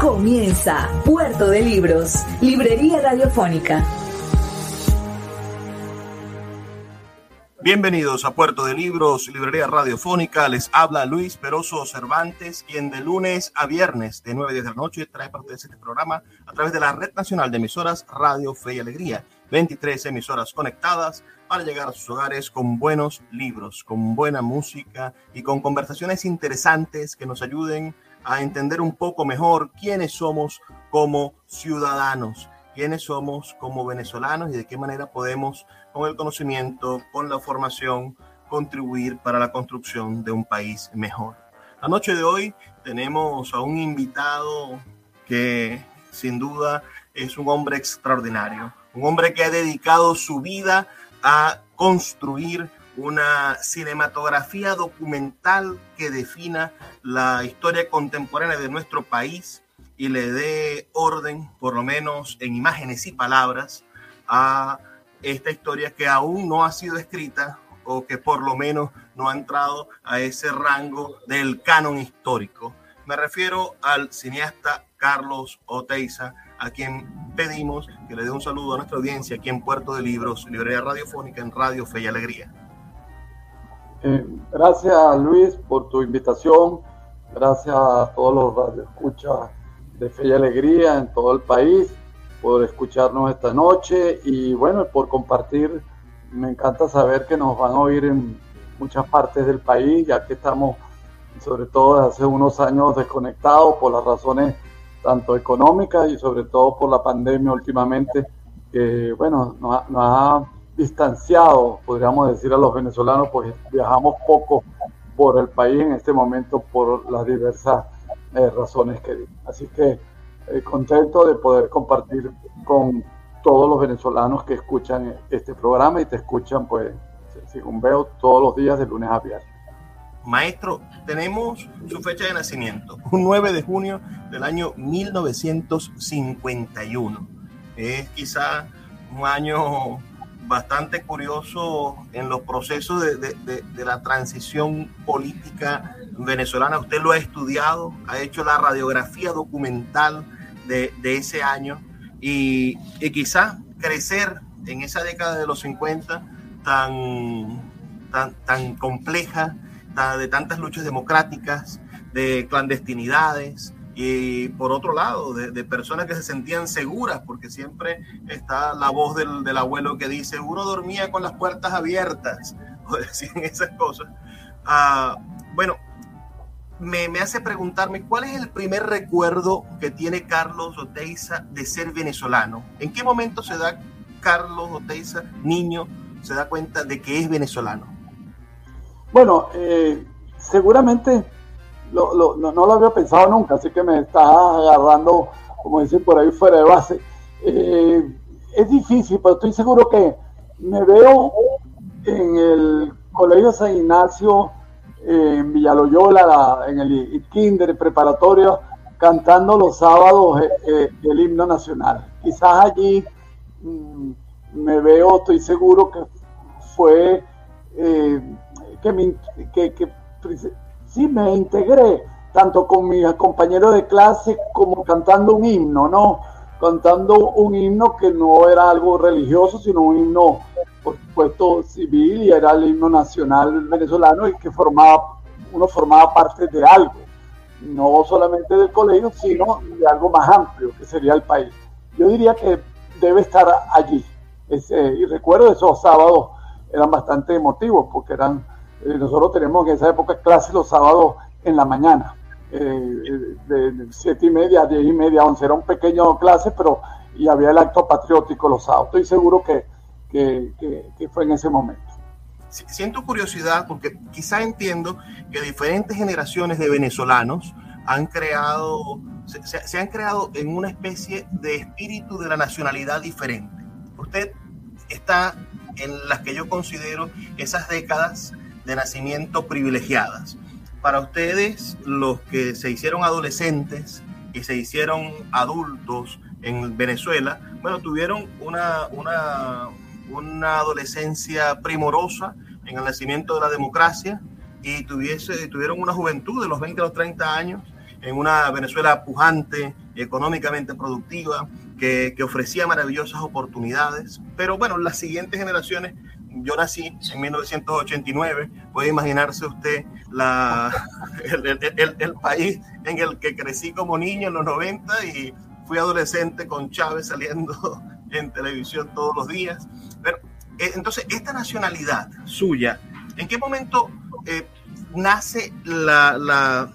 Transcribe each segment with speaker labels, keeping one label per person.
Speaker 1: Comienza Puerto de Libros, Librería Radiofónica.
Speaker 2: Bienvenidos a Puerto de Libros, Librería Radiofónica. Les habla Luis Peroso Cervantes, quien de lunes a viernes de 9 a 10 de la noche trae para ustedes este programa a través de la Red Nacional de Emisoras Radio Fe y Alegría. 23 emisoras conectadas para llegar a sus hogares con buenos libros, con buena música y con conversaciones interesantes que nos ayuden entender un poco mejor quiénes somos como ciudadanos, quiénes somos como venezolanos y de qué manera podemos, con el conocimiento, con la formación, contribuir para la construcción de un país mejor. La noche de hoy tenemos a un invitado que sin duda es un hombre extraordinario, un hombre que ha dedicado su vida a construir una cinematografía documental que defina la historia contemporánea de nuestro país y le dé orden, por lo menos en imágenes y palabras, a esta historia que aún no ha sido escrita o que por lo menos no ha entrado a ese rango del canon histórico. Me refiero al cineasta Carlos Oteiza, a quien pedimos que le dé un saludo a nuestra audiencia aquí en Puerto de Libros, librería radiofónica en Radio Fe y Alegría.
Speaker 3: Eh, gracias Luis por tu invitación, gracias a todos los radioescuchas de Fe y Alegría en todo el país por escucharnos esta noche y bueno, por compartir. Me encanta saber que nos van a oír en muchas partes del país, ya que estamos sobre todo desde hace unos años desconectados por las razones tanto económicas y sobre todo por la pandemia últimamente, que bueno, nos, nos ha distanciado, podríamos decir, a los venezolanos, pues viajamos poco por el país en este momento por las diversas eh, razones que di. Así que eh, contento de poder compartir con todos los venezolanos que escuchan este programa y te escuchan, pues, según veo, todos los días de lunes a viernes.
Speaker 2: Maestro, tenemos su fecha de nacimiento, un 9 de junio del año 1951. Es quizá un año bastante curioso en los procesos de, de, de, la transición política venezolana. Usted lo ha estudiado, ha hecho la radiografía documental de, ese año y, y quizás crecer en esa década de los 50 tan, tan, tan compleja, de tantas luchas democráticas, de clandestinidades, y por otro lado, de, personas que se sentían seguras, porque siempre está la voz del, del, abuelo que dice, uno dormía con las puertas abiertas, o decían esas cosas. Ah, bueno, me, me, hace preguntarme cuál es el primer recuerdo que tiene Carlos Oteiza de ser venezolano. ¿En qué momento se da Carlos Oteiza, niño, se da cuenta de que es venezolano?
Speaker 3: Bueno, eh, seguramente lo, no, no, lo había pensado nunca, así que me está agarrando, como dicen por ahí, fuera de base. Eh, es difícil, pero estoy seguro que me veo en el Colegio San Ignacio, en Villaloyola, en el kinder preparatorio, cantando los sábados eh, eh, el himno nacional. Quizás allí mm, me veo, estoy seguro que fue eh, que, me, que, que sí me integré tanto con mis compañeros de clase como cantando un himno, ¿no? Cantando un himno que no era algo religioso, sino un himno, por supuesto, civil y era el himno nacional venezolano y que formaba, uno formaba parte de algo no solamente del colegio, sino de algo más amplio, que sería el país. Yo diría que debe estar allí. y recuerdo esos sábados eran bastante emotivos, porque eran, eh, nosotros tenemos en esa época clases los sábados en la mañana, eh, de siete y media, diez y media, once, era un pequeño clase, pero y había el acto patriótico los sábados. Estoy seguro que, que, que fue en ese momento
Speaker 2: siento curiosidad porque quizá entiendo que diferentes generaciones de venezolanos han creado, se, han creado en una especie de espíritu de la nacionalidad diferente. Usted está en las que yo considero esas décadas de nacimiento privilegiadas. Para ustedes, los que se hicieron adolescentes y se hicieron adultos en Venezuela, bueno, tuvieron una, una, una adolescencia primorosa en el nacimiento de la democracia y tuviese, tuvieron una juventud de los 20 a los 30 años en una Venezuela pujante, económicamente productiva, que, que, ofrecía maravillosas oportunidades. Pero bueno, las siguientes generaciones, yo nací en 1989, puede imaginarse usted la, el, el, país en el que crecí como niño en los 90 y fui adolescente con Chávez saliendo en televisión todos los días. Eh, entonces, esta nacionalidad suya, ¿en qué momento eh, nace la,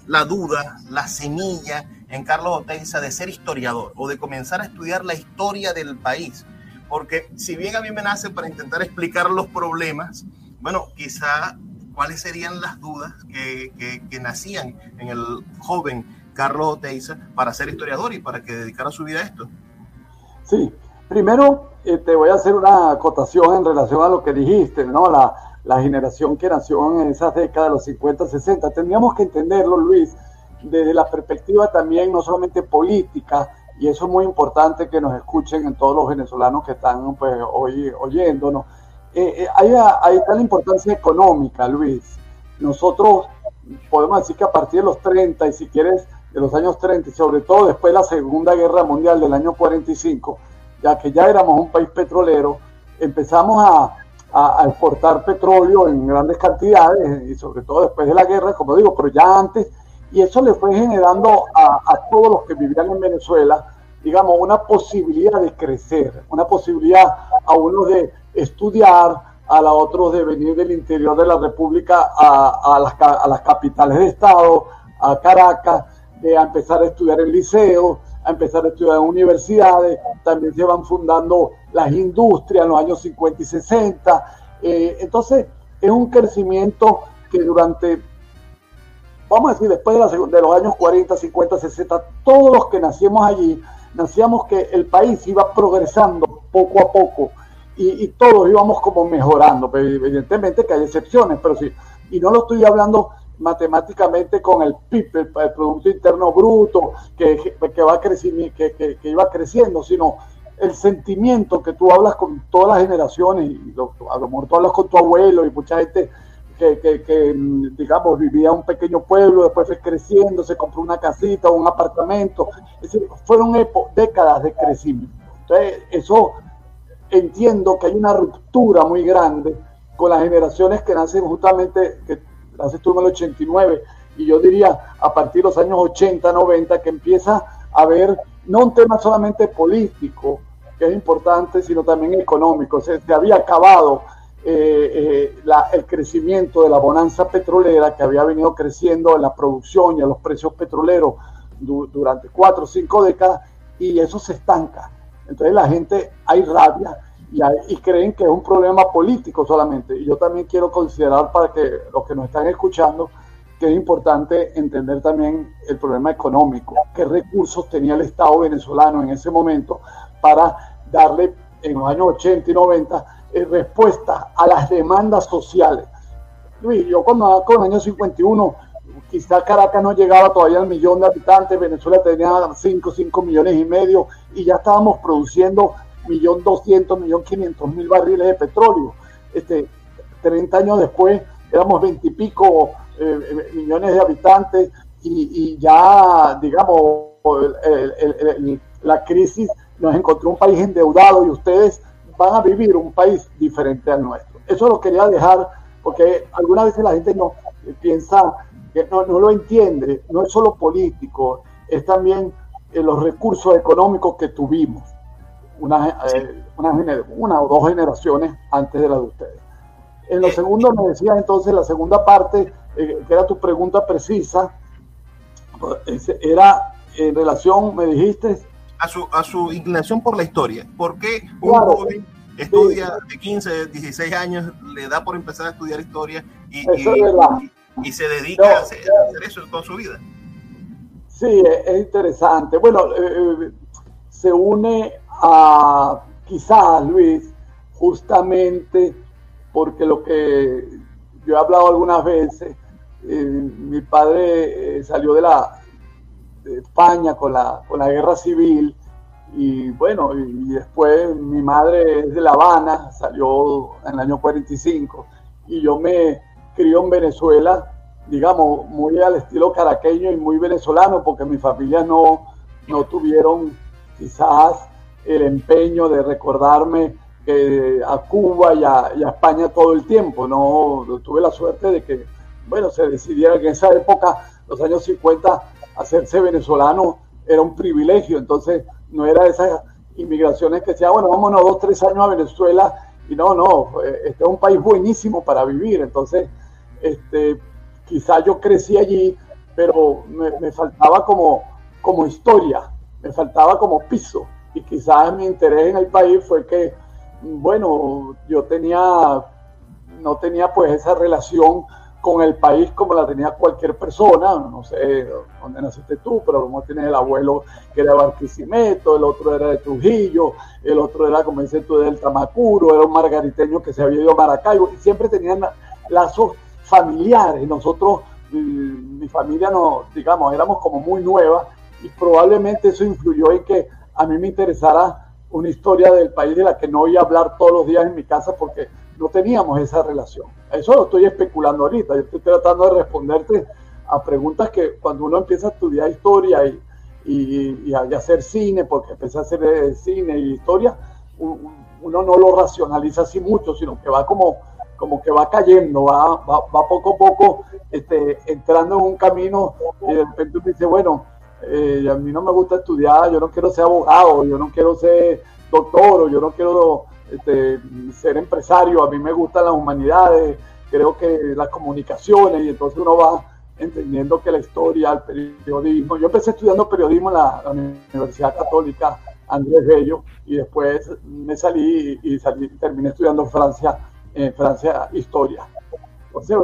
Speaker 2: la, duda, la semilla en Carlos Oteiza de ser historiador o de comenzar a estudiar la historia del país? Porque si bien a mí me nace para intentar explicar los problemas, bueno, quizá cuáles serían las dudas que, que, que nacían en el joven Carlos Oteiza para ser historiador y para que dedicara su vida a esto.
Speaker 3: Sí, primero eh, te voy a hacer una acotación en relación a lo que dijiste, ¿no? La, la generación que nació en esas décadas de los 50, 60. Tendríamos que entenderlo, Luis, desde la perspectiva también no solamente política, y eso es muy importante que nos escuchen en todos los venezolanos que están pues, hoy oyéndonos. Eh, eh, ahí está la importancia económica, Luis. Nosotros podemos decir que a partir de los 30, y si quieres, de los años 30, y sobre todo después de la Segunda Guerra Mundial del año 45, ya que ya éramos un país petrolero, empezamos a, exportar petróleo en grandes cantidades y sobre todo después de la guerra, como digo, pero ya antes, y eso le fue generando a, a todos los que vivían en Venezuela, digamos, una posibilidad de crecer, una posibilidad a unos de estudiar, a la otros de venir del interior de la República a, a, las, a las capitales de Estado, a Caracas, de empezar a estudiar en liceo, a empezar a estudiar en universidades, también se van fundando las industrias en los años 50 y 60. Eh, entonces, es un crecimiento que durante, vamos a decir, después de, de, los años 40, 50, 60, todos los que nacimos allí, nacíamos que el país iba progresando poco a poco y, y todos íbamos como mejorando. evidentemente que hay excepciones, pero sí, y no lo estoy hablando matemáticamente con el PIB, el, Producto Interno Bruto, que, que va creciendo, que, que, que, iba creciendo, sino el sentimiento que tú hablas con todas las generaciones, y lo, a lo mejor tú hablas con tu abuelo y mucha gente que, que, digamos, vivía en un pequeño pueblo, después fue creciendo, se compró una casita o un apartamento. Es decir, fueron décadas de crecimiento. Entonces, eso entiendo que hay una ruptura muy grande con las generaciones que nacen justamente, que naces tú en el 89, y yo diría a partir de los años 80, 90, que empieza a haber no un tema solamente político, que es importante, sino también económico. Se, se había acabado eh, eh, la, el crecimiento de la bonanza petrolera que había venido creciendo en la producción y en los precios petroleros du, durante cuatro o cinco décadas, y eso se estanca. Entonces la gente, hay rabia, y, creen que es un problema político solamente. Y yo también quiero considerar para que los que nos están escuchando que es importante entender también el problema económico, qué recursos tenía el Estado venezolano en ese momento para darle en los años 80 y 90 eh, respuesta a las demandas sociales. Luis, yo cuando con el año 51 quizá Caracas no llegaba todavía al millón de habitantes, Venezuela tenía 5, 5 millones y medio y ya estábamos produciendo millón doscientos, millón quinientos mil barriles de petróleo. Este, 30 años después éramos 20 y pico millones de habitantes y, ya, digamos, la crisis nos encontró un país endeudado y ustedes van a vivir un país diferente al nuestro. Eso lo quería dejar porque algunas veces la gente no piensa que no, lo entiende, no es solo político, es también eh, los recursos económicos que tuvimos una, eh, una, o dos generaciones antes de la de ustedes. En lo segundo me decías entonces, la segunda parte, eh, que era tu pregunta precisa, era en relación, me dijiste...
Speaker 2: A su, a su inclinación por la historia. ¿Por qué un joven estudia de 15, 16 años, le da por empezar a estudiar historia y, y, se dedica a, hacer, eso toda su vida?
Speaker 3: Sí, es interesante. Bueno, eh, se une a quizás, Luis, justamente porque lo que yo he hablado algunas veces, eh, mi padre eh, salió de la España con la, con la guerra civil y bueno, y, después mi madre es de La Habana, salió en el año 45 y yo me crió en Venezuela, digamos, muy al estilo caraqueño y muy venezolano porque mi familia no, no tuvieron quizás el empeño de recordarme a Cuba y a, España todo el tiempo. No tuve la suerte de que, bueno, se decidiera que en esa época, los años 50, hacerse venezolano era un privilegio. Entonces, no era esas inmigraciones que decía, bueno, vámonos dos, tres años a Venezuela. Y no, no, este es un país buenísimo para vivir. Entonces, este, quizá yo crecí allí, pero me, me faltaba como, como historia, me faltaba como piso y quizás mi interés en el país fue que, bueno, yo tenía, no tenía pues esa relación con el país como la tenía cualquier persona, no sé dónde naciste tú, pero como tienes el abuelo que era Barquisimeto, el otro era de Trujillo, el otro era, como dices tú, del Tamacuro, era un margariteño que se había ido a Maracaibo, y siempre tenían lazos familiares, nosotros, mi familia, no, digamos, éramos como muy nueva, y probablemente eso influyó en que a mí me interesara una historia del país de la que no iba a hablar todos los días en mi casa porque no teníamos esa relación. Eso lo estoy especulando ahorita. Yo estoy tratando de responderte a preguntas que cuando uno empieza a estudiar historia y, y, a, hacer cine, porque empecé a hacer eh, cine y historia, uno no lo racionaliza así mucho, sino que va como, como que va cayendo, va, va, va poco a poco este, entrando en un camino y de repente uno dice, bueno, eh, a mí no me gusta estudiar, yo no quiero ser abogado, yo no quiero ser doctor, yo no quiero este, ser empresario, a mí me gustan las humanidades, creo que las comunicaciones, y entonces uno va entendiendo que la historia, el periodismo, yo empecé estudiando periodismo en la, Universidad Católica Andrés Bello, y después me salí y salí, terminé estudiando Francia, en Francia historia. Entonces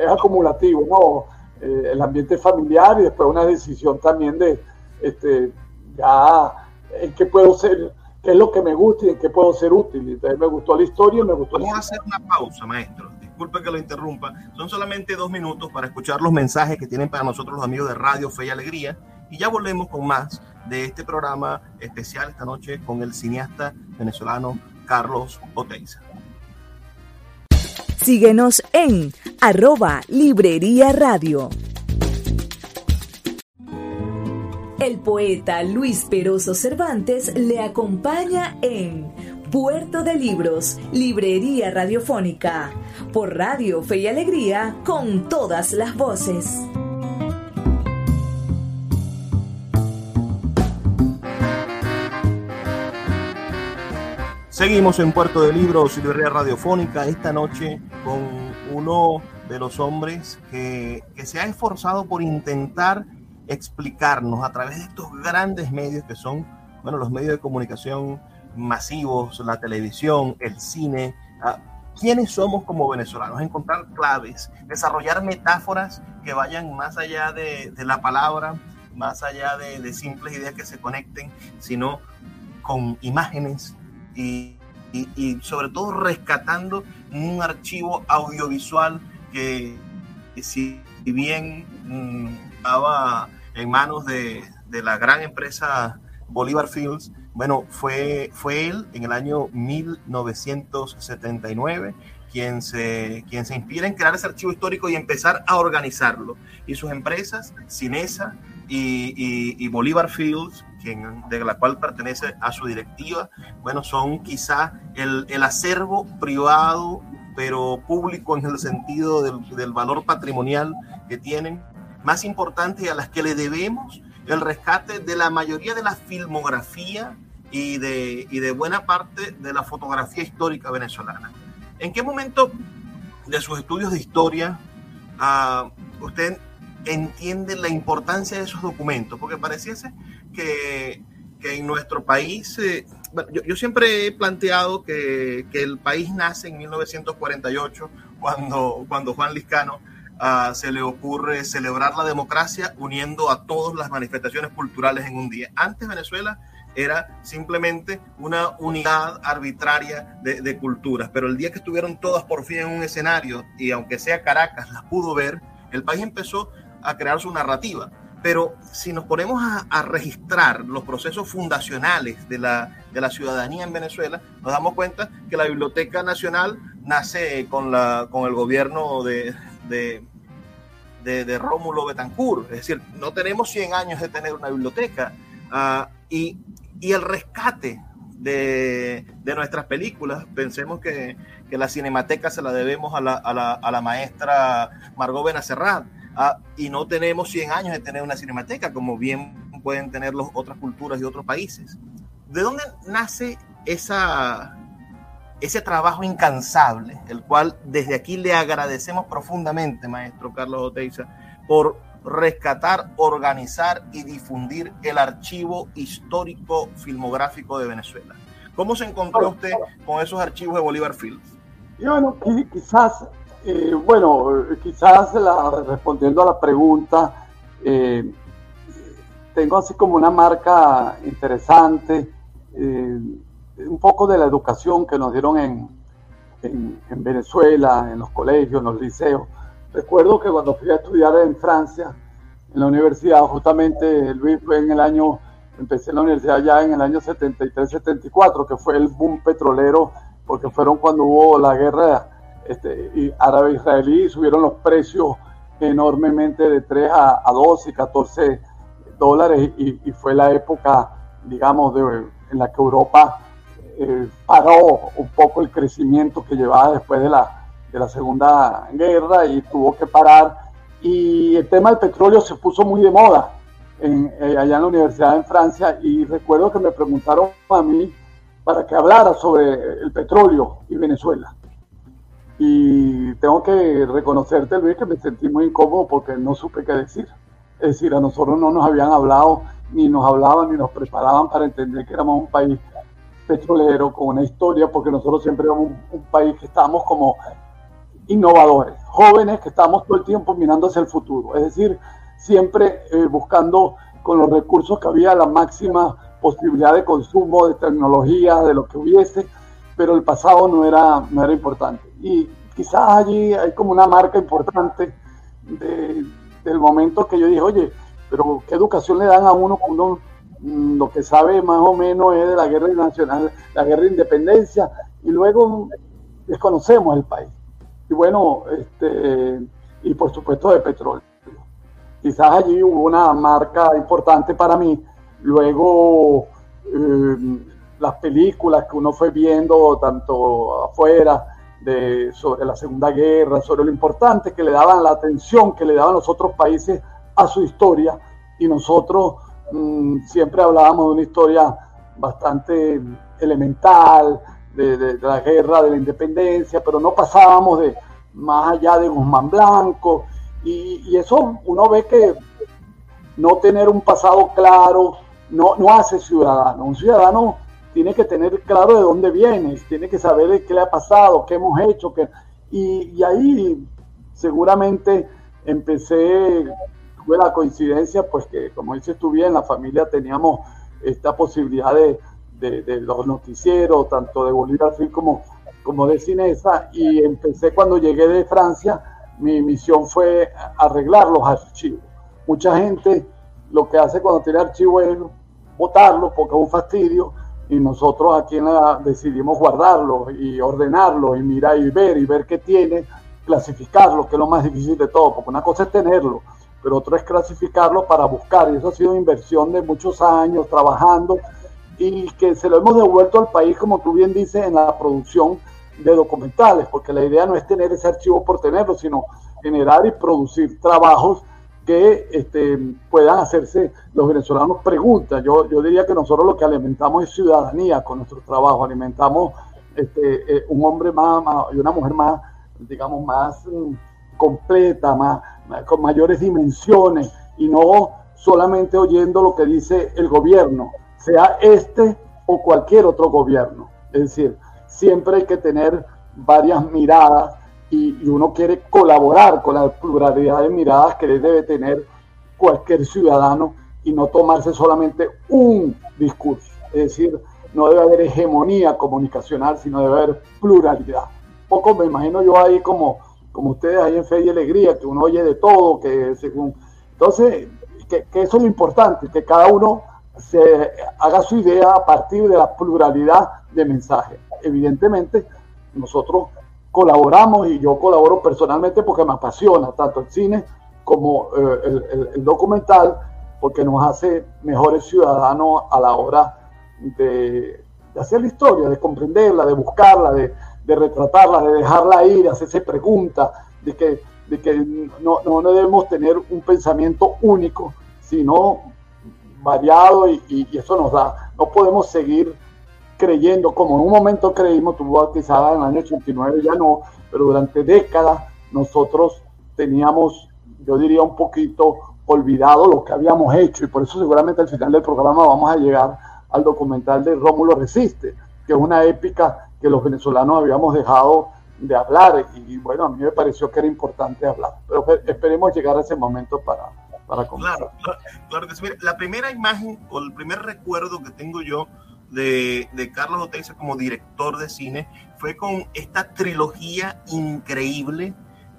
Speaker 3: es acumulativo, ¿no? Eh, el ambiente familiar y después una decisión también de este, ya en qué puedo ser, qué es lo que me gusta y en qué puedo ser útil. Entonces me gustó la historia y me gustó
Speaker 2: Vamos a hacer una pausa, maestro. Disculpe que lo interrumpa. Son solamente dos minutos para escuchar los mensajes que tienen para nosotros los amigos de Radio Fe y Alegría. Y ya volvemos con más de este programa especial esta noche con el cineasta venezolano Carlos Oteiza.
Speaker 1: Síguenos en arroba Librería Radio. El poeta Luis Peroso Cervantes le acompaña en Puerto de Libros, Librería Radiofónica, por Radio Fe y Alegría, con todas las voces.
Speaker 2: Seguimos en Puerto de Libros, librería radiofónica, esta noche con uno de los hombres que, se ha esforzado por intentar explicarnos a través de estos grandes medios que son, bueno, los medios de comunicación masivos, la televisión, el cine, ah, quiénes somos como venezolanos, encontrar claves, desarrollar metáforas que vayan más allá de, la palabra, más allá de, de simples ideas que se conecten, sino con imágenes, y, sobre todo rescatando un archivo audiovisual que, si bien mm, estaba en manos de, de, la gran empresa Bolívar Fields, bueno, fue, fue él en el año 1979 quien se, quien se inspira en crear ese archivo histórico y empezar a organizarlo. Y sus empresas, Cinesa y, y, y Bolívar Fields, quien, de la cual pertenece a su directiva, bueno, son quizá el, el acervo privado, pero público en el sentido del, del valor patrimonial que tienen, más importante y a las que le debemos el rescate de la mayoría de la filmografía y de, y de buena parte de la fotografía histórica venezolana. ¿En qué momento de sus estudios de historia uh, usted entiende la importancia de esos documentos? Porque pareciese que, que en nuestro país, eh, bueno, yo, yo, siempre he planteado que, que, el país nace en 1948, cuando, cuando Juan Liscano uh, se le ocurre celebrar la democracia uniendo a todas las manifestaciones culturales en un día. Antes Venezuela era simplemente una unidad arbitraria de, de, culturas. Pero el día que estuvieron todas por fin en un escenario y aunque sea Caracas las pudo ver, el país empezó a crear su narrativa. Pero si nos ponemos a, a registrar los procesos fundacionales de la, de la, ciudadanía en Venezuela, nos damos cuenta que la Biblioteca Nacional nace con, la, con el gobierno de, de, de, de Rómulo Betancourt. Es decir, no tenemos 100 años de tener una biblioteca. Uh, y y el rescate de, de, nuestras películas. Pensemos que, que, la cinemateca se la debemos a la, a la, a la maestra Margot Benacerrat ah, y no tenemos 100 años de tener una cinemateca como bien pueden tener los, otras culturas y otros países. ¿De dónde nace esa, ese trabajo incansable, el cual desde aquí le agradecemos profundamente, maestro Carlos Oteiza, por rescatar, organizar y difundir el archivo histórico filmográfico de Venezuela. ¿Cómo se encontró usted con esos archivos de Bolívar Fields?
Speaker 3: Y bueno, quizás, eh, bueno, quizás la, respondiendo a la pregunta, eh, tengo así como una marca interesante, eh, un poco de la educación que nos dieron en, en, en Venezuela, en los colegios, en los liceos. Recuerdo que cuando fui a estudiar en Francia, en la universidad, justamente Luis fue en el año, empecé en la universidad ya en el año 73-74, que fue el boom petrolero, porque fueron cuando hubo la guerra este, árabe-israelí subieron los precios enormemente de 3 a, a 12 y 14 dólares y, y, fue la época, digamos, de, en la que Europa eh, paró un poco el crecimiento que llevaba después de la, de la Segunda Guerra y tuvo que parar. Y el tema del petróleo se puso muy de moda en, eh, allá en la universidad en Francia y recuerdo que me preguntaron a mí para que hablara sobre el petróleo y Venezuela. Y tengo que reconocerte, Luis, que me sentí muy incómodo porque no supe qué decir. Es decir, a nosotros no nos habían hablado, ni nos hablaban, ni nos preparaban para entender que éramos un país petrolero con una historia, porque nosotros siempre éramos un, un país que estábamos como innovadores, jóvenes que estamos todo el tiempo mirando hacia el futuro, es decir, siempre eh, buscando con los recursos que había la máxima posibilidad de consumo, de tecnología, de lo que hubiese, pero el pasado no era, no era importante. Y quizás allí hay como una marca importante de, del momento que yo dije, oye, pero ¿qué educación le dan a uno cuando lo que sabe más o menos es de la guerra nacional, la guerra de independencia, y luego desconocemos el país y bueno, este, y por supuesto de petróleo. Quizás allí hubo una marca importante para mí. Luego, eh, las películas que uno fue viendo tanto afuera de, sobre la Segunda Guerra, sobre lo importante que le daban la atención que le daban los otros países a su historia. Y nosotros mmm, siempre hablábamos de una historia bastante elemental, de, la guerra de la independencia, pero no pasábamos de más allá de Guzmán Blanco, y, y eso uno ve que no tener un pasado claro no, no hace ciudadano. Un ciudadano tiene que tener claro de dónde viene, tiene que saber qué le ha pasado, qué hemos hecho, qué, y, y ahí seguramente empecé, tuve la coincidencia, pues que como dices tú bien, la familia teníamos esta posibilidad de, de, los noticieros, tanto de Bolívar Film como, como de Cinesa, y empecé cuando llegué de Francia mi misión fue arreglar los archivos. Mucha gente lo que hace cuando tiene archivo es botarlo porque es un fastidio y nosotros aquí decidimos guardarlo y ordenarlo y mirar y ver y ver qué tiene, clasificarlo, que es lo más difícil de todo, porque una cosa es tenerlo, pero otra es clasificarlo para buscar y eso ha sido inversión de muchos años trabajando y que se lo hemos devuelto al país, como tú bien dices, en la producción de documentales, porque la idea no es tener ese archivo por tenerlo, sino generar y producir trabajos que este, puedan hacerse los venezolanos preguntas. Yo, yo diría que nosotros lo que alimentamos es ciudadanía con nuestro trabajo, alimentamos este, eh, un hombre más, y una mujer más, digamos, más mm, completa, más, con mayores dimensiones y no solamente oyendo lo que dice el gobierno, sea este o cualquier otro gobierno. Es decir, siempre hay que tener varias miradas y, uno quiere colaborar con la pluralidad de miradas que debe tener cualquier ciudadano y no tomarse solamente un discurso. Es decir, no debe haber hegemonía comunicacional, sino debe haber pluralidad. Poco me imagino yo ahí como, como ustedes ahí en Fe y Alegría, que uno oye de todo, que según... Entonces, que, eso es lo importante, que cada uno haga su idea a partir de la pluralidad de mensajes. Evidentemente, nosotros colaboramos y yo colaboro personalmente porque me apasiona tanto el cine como eh, el, documental, porque nos hace mejores ciudadanos a la hora de, hacer la historia, de comprenderla, de buscarla, de, retratarla, de dejarla ir, de hacerse preguntas, de que, de que no, no, debemos tener un pensamiento único, sino variado y, y eso nos da. No podemos seguir creyendo, como en un momento creímos, tuvo quizás en el año 89 ya no, pero durante décadas nosotros teníamos, yo diría un poquito olvidado lo que habíamos hecho y por eso seguramente al final del programa vamos a llegar al documental de Rómulo Resiste, que es una épica que los venezolanos habíamos dejado de hablar y bueno, a mí me pareció que era importante hablar, pero esperemos llegar a ese momento para, para
Speaker 2: Claro, claro, que sí. la primera imagen o el primer recuerdo que tengo yo de, Carlos Oteiza como director de cine fue con esta trilogía increíble.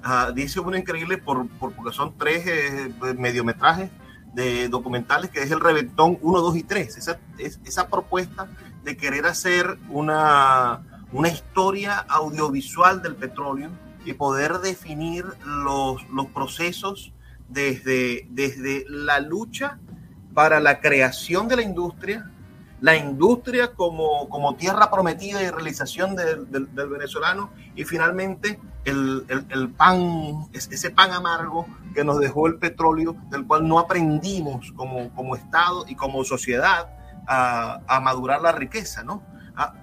Speaker 2: Uh, dice uno increíble por, porque son tres eh, mediometrajes de documentales que es el Reventón 1, 2 y 3. Esa, esa propuesta de querer hacer una, una historia audiovisual del petróleo y poder definir los, los procesos desde, desde la lucha para la creación de la industria la industria como, como tierra prometida y realización del venezolano y finalmente el, el, pan, ese pan amargo que nos dejó el petróleo, del cual no aprendimos como, como Estado y como sociedad a, madurar la riqueza, ¿no? Ah,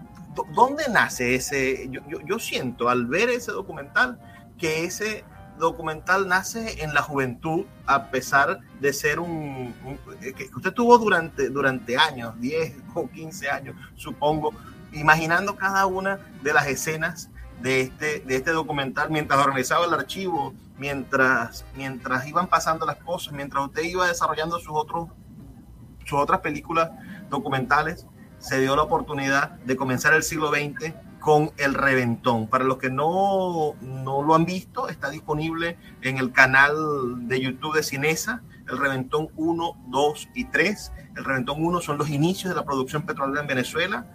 Speaker 2: ¿Dónde nace ese? Yo, yo, yo siento al ver ese documental que ese documental nace en la juventud, a pesar de ser un, eh, que usted tuvo durante, durante años, 10 o 15 años, supongo, imaginando cada una de las escenas de este, de este documental mientras organizaba el archivo, mientras, mientras iban pasando las cosas, mientras usted iba desarrollando sus, otros, sus otras películas documentales, se dio la oportunidad de comenzar el siglo XX con El Reventón. Para los que no, no lo han visto, está disponible en el canal de YouTube de Cinesa, El Reventón 1, 2 y 3. El Reventón 1 son los inicios de la producción petrolera en Venezuela,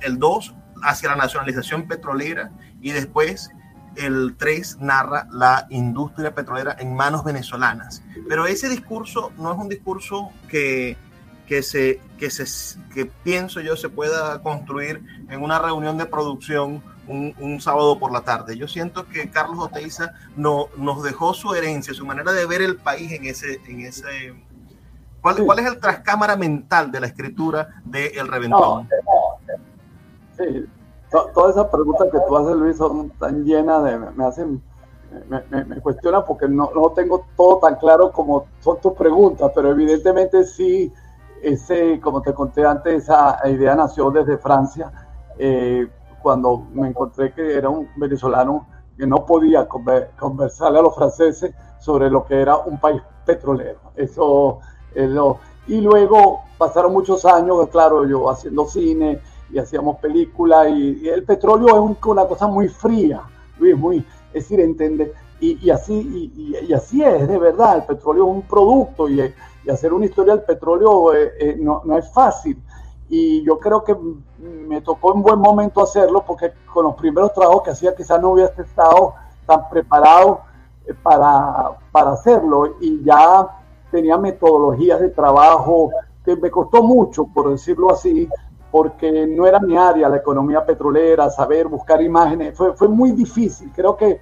Speaker 2: el 2 hacia la nacionalización petrolera y después el 3 narra la industria petrolera en manos venezolanas. Pero ese discurso no es un discurso que que, se, que, se, que pienso yo se pueda construir en una reunión de producción un, un, sábado por la tarde. Yo siento que Carlos Oteiza no, nos dejó su herencia, su manera de ver el país en ese... En ese ¿cuál, ¿Cuál es el trascámara mental de la escritura de El Reventón?
Speaker 3: sí, todas esas preguntas que tú haces, Luis, son tan llenas de... me hacen... Me, me, me, cuestiona porque no, no tengo todo tan claro como son tus preguntas, pero evidentemente sí ese, como te conté antes, esa idea nació desde Francia, eh, cuando me encontré que era un venezolano que no podía conversarle a los franceses sobre lo que era un país petrolero. Eso lo, y luego pasaron muchos años, claro, yo haciendo cine y hacíamos películas y, el petróleo es una cosa muy fría, Luis, muy, es decir, entender, Y, así, y, así es, de verdad, el petróleo es un producto y, hacer una historia del petróleo eh, eh, no, no, es fácil. Y yo creo que me tocó en buen momento hacerlo porque con los primeros trabajos que hacía quizás no hubiera estado tan preparado eh, para, para hacerlo y ya tenía metodologías de trabajo que me costó mucho, por decirlo así, porque no era mi área, la economía petrolera, saber buscar imágenes, fue, fue muy difícil. Creo que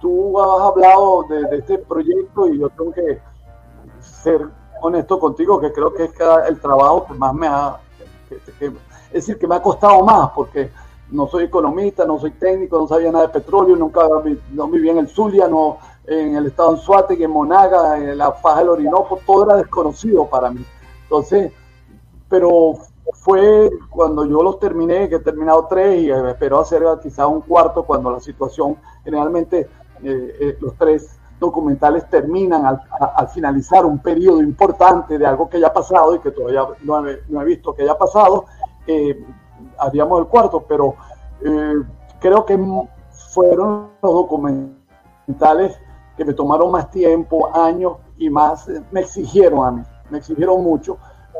Speaker 3: tú has hablado de, este proyecto y yo tengo que ser honesto contigo, que creo que es el trabajo que más me ha, es decir, que me ha costado más, porque no soy economista, no soy técnico, no sabía nada de petróleo, nunca no viví en el Zulia, no en el estado de Anzuategui, en Monaga, en la faja del Orinoco, todo era desconocido para mí. Entonces, pero fue cuando yo los terminé, que he terminado tres y espero hacer quizás un cuarto cuando la situación, generalmente eh, eh, los tres documentales terminan al, finalizar un periodo importante de algo que haya pasado y que todavía no he, visto que haya pasado, eh, haríamos el cuarto, pero creo que fueron los documentales que me tomaron más tiempo, años y más me exigieron a mí, me exigieron mucho,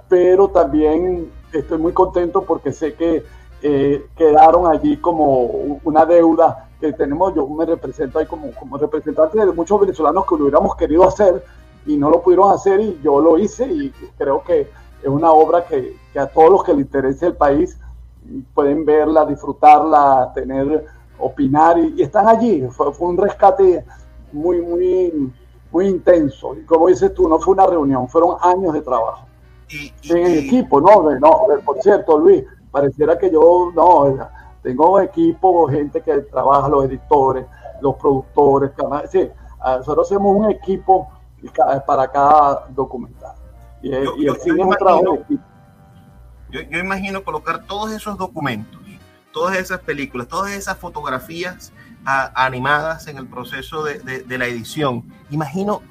Speaker 3: pero también estoy muy contento porque sé que eh, quedaron allí como una deuda que tenemos, yo me represento ahí como, como representante de muchos venezolanos que lo hubiéramos querido hacer y no lo pudieron hacer y yo lo hice y creo que es una obra que, que a todos los que les interese el país pueden verla, disfrutarla, tener, opinar y, están allí. Fue, fue, un rescate muy, muy, muy intenso. Y como dices tú, no fue una reunión, fueron años de trabajo en equipo, no, no, por cierto, Luis, pareciera que yo, no, tengo equipo, gente que trabaja, los editores, los productores, sí, nosotros hacemos un equipo para cada documental. Y, el cine es un trabajo de equipo.
Speaker 2: Yo, imagino colocar todos esos documentos, todas esas películas, todas esas fotografías animadas en el proceso de, de la edición. Imagino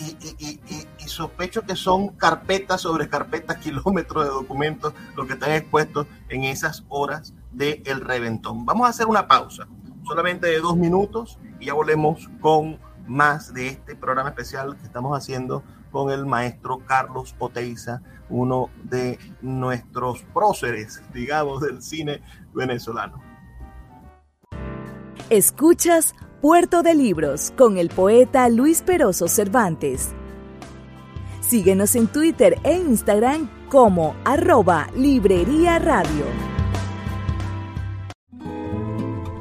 Speaker 2: y, sospecho que son carpetas sobre carpetas, kilómetros de documentos, lo que están expuestos en esas horas del el reventón. Vamos a hacer una pausa, solamente de dos minutos, y ya volvemos con más de este programa especial que estamos haciendo con el maestro Carlos Oteiza, uno de nuestros próceres, digamos, del cine venezolano.
Speaker 1: Escuchas Puerto de Libros con el poeta Luis Peroso Cervantes. Síguenos en Twitter e Instagram como arroba Librería Radio.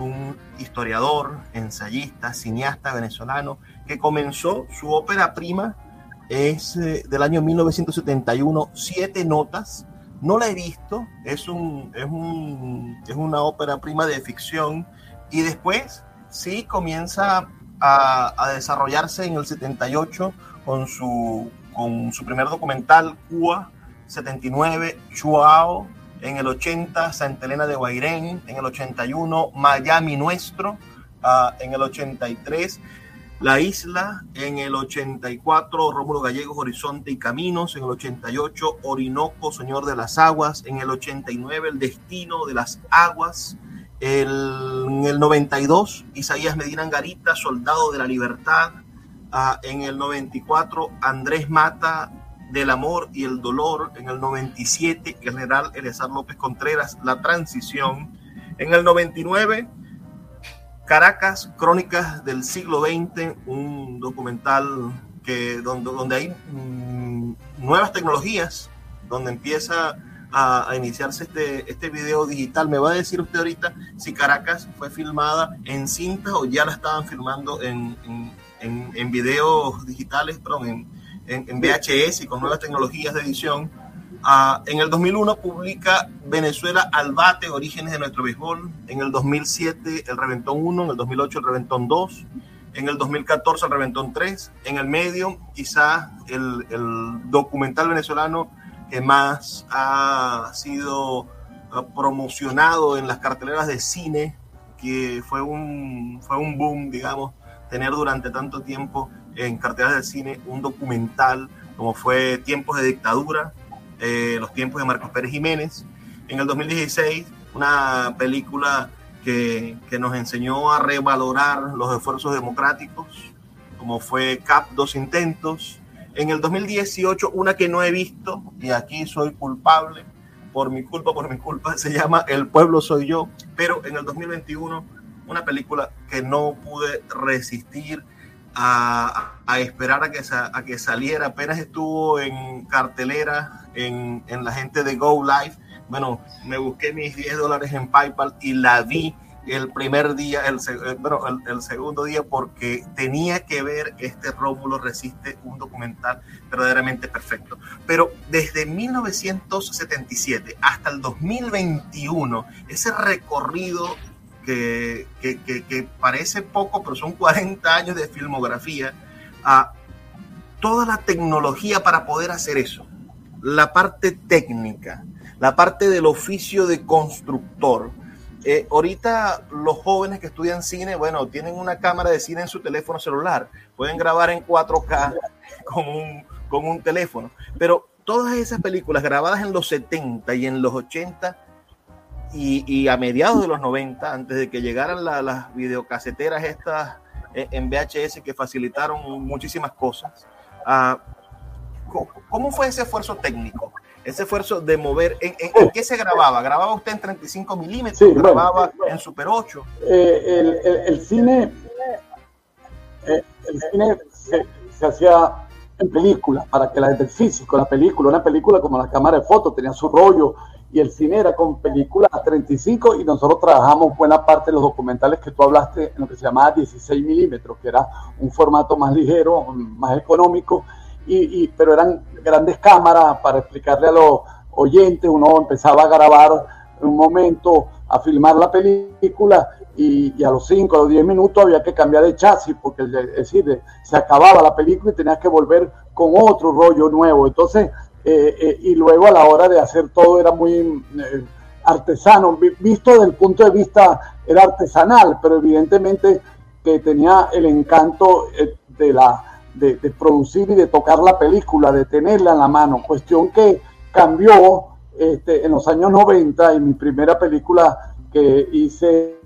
Speaker 2: un historiador, ensayista, cineasta venezolano, que comenzó su ópera prima, es eh, del año 1971, Siete Notas. No la he visto, es, un, es, un, es una ópera prima de ficción y después sí comienza a, a desarrollarse en el 78 con su, con su primer documental, Cuba 79, Chuao, en el 80, Santa Elena de Guairén, en el 81, Miami Nuestro, uh, en el 83, La Isla, en el 84, Rómulo Gallegos, Horizonte y Caminos, en el 88, Orinoco, Señor de las Aguas, en el 89, El Destino de las Aguas, el, en el 92, Isaías Medina Angarita, Soldado de la Libertad, uh, en el 94, Andrés Mata, del amor y el dolor en el 97, general Eleazar López Contreras, La Transición. En el 99, Caracas, Crónicas del siglo XX, un documental que, donde, donde hay mm, nuevas tecnologías, donde empieza a, iniciarse este, este video digital. Me va a decir usted ahorita si Caracas fue filmada en cinta o ya la estaban filmando en, en, en videos digitales, perdón, en, VHS y con nuevas tecnologías de edición. Uh, en el 2001 publica Venezuela al bate, Orígenes de nuestro béisbol. En el 2007 el Reventón 1, en el 2008 el Reventón 2. En el 2014 el Reventón 3. En el medio, quizás el, el documental venezolano que más ha sido eh, promocionado en las carteleras de cine, que fue un, fue un boom, digamos, tener durante tanto tiempo en carteleras de cine un documental como fue Tiempos de Dictadura, eh, Los tiempos de Marcos Pérez Jiménez. En el 2016, una película que, que, nos enseñó a revalorar los esfuerzos democráticos, como fue CAP Dos Intentos. En el 2018, una que no he visto, y aquí soy culpable, por mi culpa, por mi culpa, se llama El pueblo soy yo, pero en el 2021, una película que no pude resistir a, a esperar a que, a que saliera, apenas estuvo en cartelera en, en la gente de Go Live, bueno, me busqué mis 10 dólares en PayPal y la vi el primer día, el, bueno, el, el, segundo día, porque tenía que ver este Rómulo Resiste, un documental verdaderamente perfecto. Pero desde 1977 hasta el 2021, ese recorrido que, que, que, que parece poco, pero son 40 años de filmografía, a toda la tecnología para poder hacer eso, la parte técnica, la parte del oficio de constructor, eh, ahorita los jóvenes que estudian cine, bueno, tienen una cámara de cine en su teléfono celular, pueden grabar en 4K con un, con un teléfono, pero todas esas películas grabadas en los 70 y en los 80 y, y a mediados de los 90, antes de que llegaran la, las videocaseteras estas eh, en VHS que facilitaron muchísimas cosas, uh, ¿cómo fue ese esfuerzo técnico? ese esfuerzo de mover, ¿en, en, en, qué se grababa? ¿Grababa usted en 35 milímetros? Sí, ¿Grababa bueno, en Super 8?
Speaker 3: Eh, el, el, el, cine, eh, el cine se, se, hacía en película, para que la gente, el físico, la película, una película como la cámara de fotos, tenía su rollo, y el cine era con películas a 35, y nosotros trabajamos buena parte de los documentales que tú hablaste en lo que se llamaba 16 milímetros, que era un formato más ligero, más económico, y, y, pero eran grandes cámaras para explicarle a los oyentes, uno empezaba a grabar un momento, a filmar la película y, y a los 5 o 10 minutos había que cambiar de chasis porque es decir, se acababa la película y tenías que volver con otro rollo nuevo. Entonces, eh, eh, y luego a la hora de hacer todo era muy eh, artesano, visto desde el punto de vista, era artesanal, pero evidentemente que tenía el encanto de la de, de, producir y de tocar la película, de tenerla en la mano, cuestión que cambió este, en los años 90 y mi primera película que hice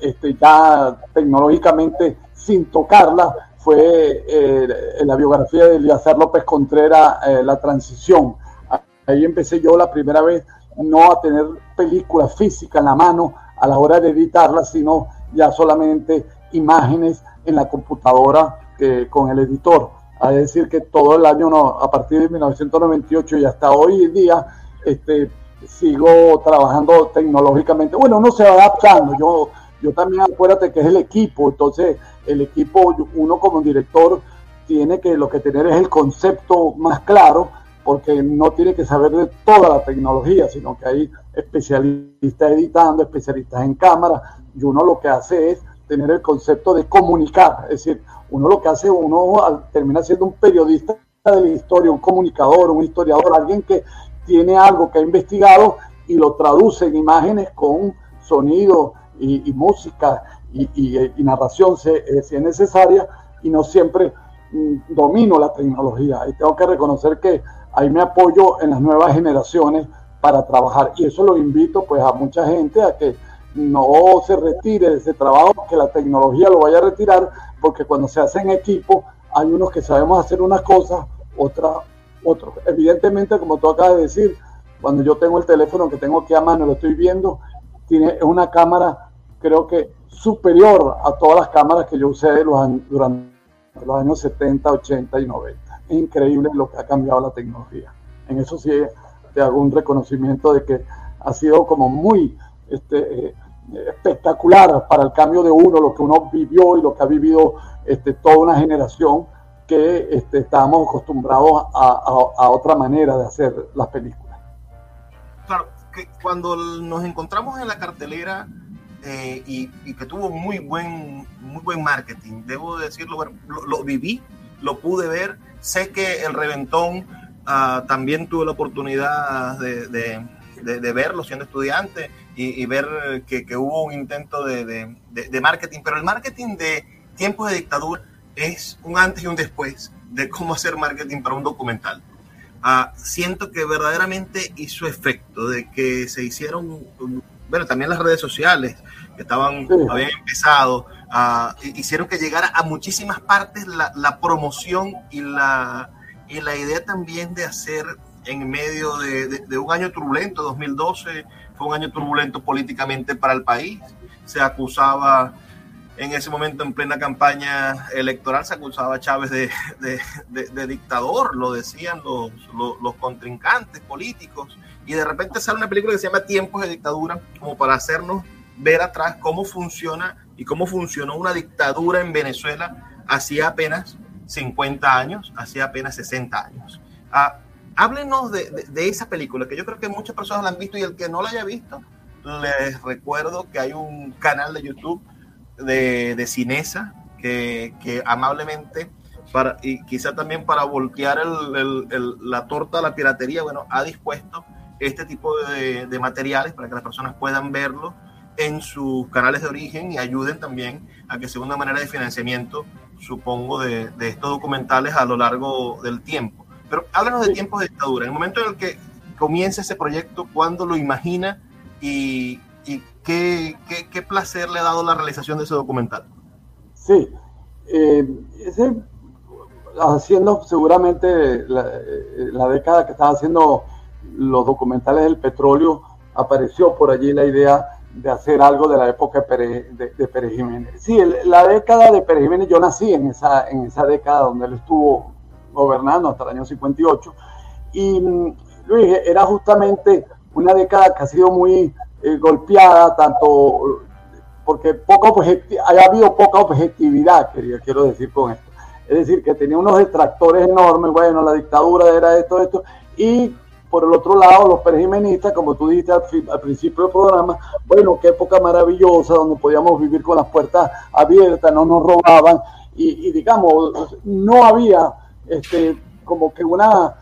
Speaker 3: este, ya tecnológicamente sin tocarla fue eh, la biografía de Eliazar López Contreras, eh, La Transición. Ahí empecé yo la primera vez no a tener película física en la mano a la hora de editarla, sino ya solamente imágenes en la computadora con el editor. A decir que todo el año, no, a partir de 1998 y hasta hoy en día, este, sigo trabajando tecnológicamente. Bueno, uno se va adaptando. Yo, yo también acuérdate que es el equipo. Entonces, el equipo, uno como director, tiene que lo que tener es el concepto más claro, porque no tiene que saber de toda la tecnología, sino que hay especialistas editando, especialistas en cámara, y uno lo que hace es tener el concepto de comunicar, es decir, uno lo que hace, uno termina siendo un periodista de la historia, un comunicador, un historiador, alguien que tiene algo que ha investigado y lo traduce en imágenes con sonido y, y música y, narración si, eh, si, es necesaria y no siempre mm, domino la tecnología. Y tengo que reconocer que ahí me apoyo en las nuevas generaciones para trabajar y eso lo invito pues a mucha gente a que no se retire de ese trabajo, que la tecnología lo vaya a retirar, porque cuando se hace en equipo hay unos que sabemos hacer unas cosas, otras otros. Evidentemente, como tú acabas de decir, cuando yo tengo el teléfono que tengo aquí a mano, lo estoy viendo, tiene una cámara, creo que superior a todas las cámaras que yo usé los, durante los años 70, 80 y 90. Es increíble lo que ha cambiado la tecnología. En eso sí te hago un reconocimiento de que ha sido como muy este, eh, espectacular para el cambio de uno, lo que uno vivió y lo que ha vivido este, toda una generación que este, estábamos acostumbrados a, a, a, otra manera de hacer las películas.
Speaker 2: Claro, que cuando nos encontramos en la cartelera eh, y, que tuvo muy buen, muy buen marketing. Debo decirlo, lo, viví, lo pude ver. Sé que el reventón ah, también tuve la oportunidad de, de, verlo siendo estudiante y, ver que, que, hubo un intento de, marketing, pero el marketing de tiempos de dictadura es un antes y un después de cómo hacer marketing para un documental. Ah, siento que verdaderamente hizo efecto, de que se hicieron, bueno, también las redes sociales que estaban, habían empezado, hicieron que llegara a muchísimas partes la, la, promoción y la, y la idea también de hacer en medio de, de, de un año turbulento, 2012 fue un año turbulento políticamente para el país, se acusaba en ese momento en plena campaña electoral se acusaba a Chávez de, dictador, lo decían los, contrincantes políticos, y de repente sale una película que se llama Tiempos de Dictadura, como para hacernos ver atrás cómo funciona y cómo funcionó una dictadura en Venezuela hacía apenas 50 años, hacía apenas 60 años. Ah, háblenos de esa película, que yo creo que muchas personas la han visto y el que no la haya visto, les recuerdo que hay un canal de YouTube de, de Cinesa que, que, amablemente para, y quizá también para voltear el, el, la torta a la piratería, bueno, ha dispuesto este tipo de, de, materiales para que las personas puedan verlo en sus canales de origen y ayuden también a que sea una manera de financiamiento, supongo, de, de estos documentales a lo largo del tiempo. Pero háblanos de tiempos de dictadura, en el momento en el que comienza ese proyecto, ¿cuándo lo imagina y, y qué, qué, placer le ha dado la realización de ese documental.
Speaker 3: Sí, eh, haciendo seguramente la, eh, la, década que estaba haciendo los documentales del petróleo, apareció por allí la idea de hacer algo de la época de Pérez, de, Pérez Jiménez. Sí, la década de Pérez Jiménez, yo nací en esa, en esa década donde él estuvo gobernando hasta el año 58. Y mm, Luis, era justamente una década que ha sido muy eh, golpeada, tanto porque poca poca objetividad, quería, quiero decir con esto. Es decir, que tenía unos detractores enormes, bueno, la dictadura era esto, esto, y por el otro lado, los perejimenistas, como tú dijiste al, principio del programa, bueno, qué época maravillosa, donde podíamos vivir con las puertas abiertas, no nos robaban, y, y digamos, no había este, como que una,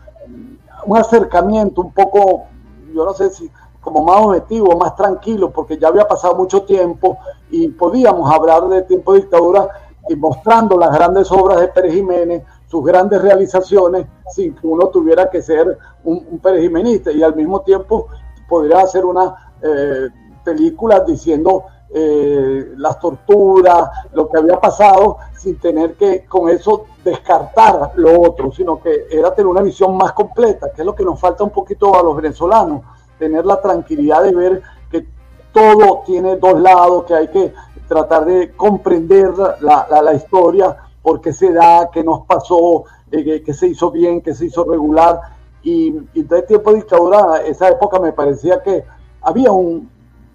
Speaker 3: un acercamiento un poco, yo no sé si como más objetivo, más tranquilo, porque ya había pasado mucho tiempo y podíamos hablar de tiempo de dictadura y mostrando las grandes obras de Pérez Jiménez, sus grandes realizaciones, sin que uno tuviera que ser un, un Pérez Jiménez. Y al mismo tiempo podría hacer una eh, película diciendo eh, las torturas, lo que había pasado, sin tener que con eso descartar lo otro, sino que era tener una visión más completa, que es lo que nos falta un poquito a los venezolanos tener la tranquilidad de ver que todo tiene dos lados, que hay que tratar de comprender la, la, historia, por qué se da, qué nos pasó, eh, qué se hizo bien, qué se hizo regular. Y, y el tiempo de dictadura, esa época me parecía que había un,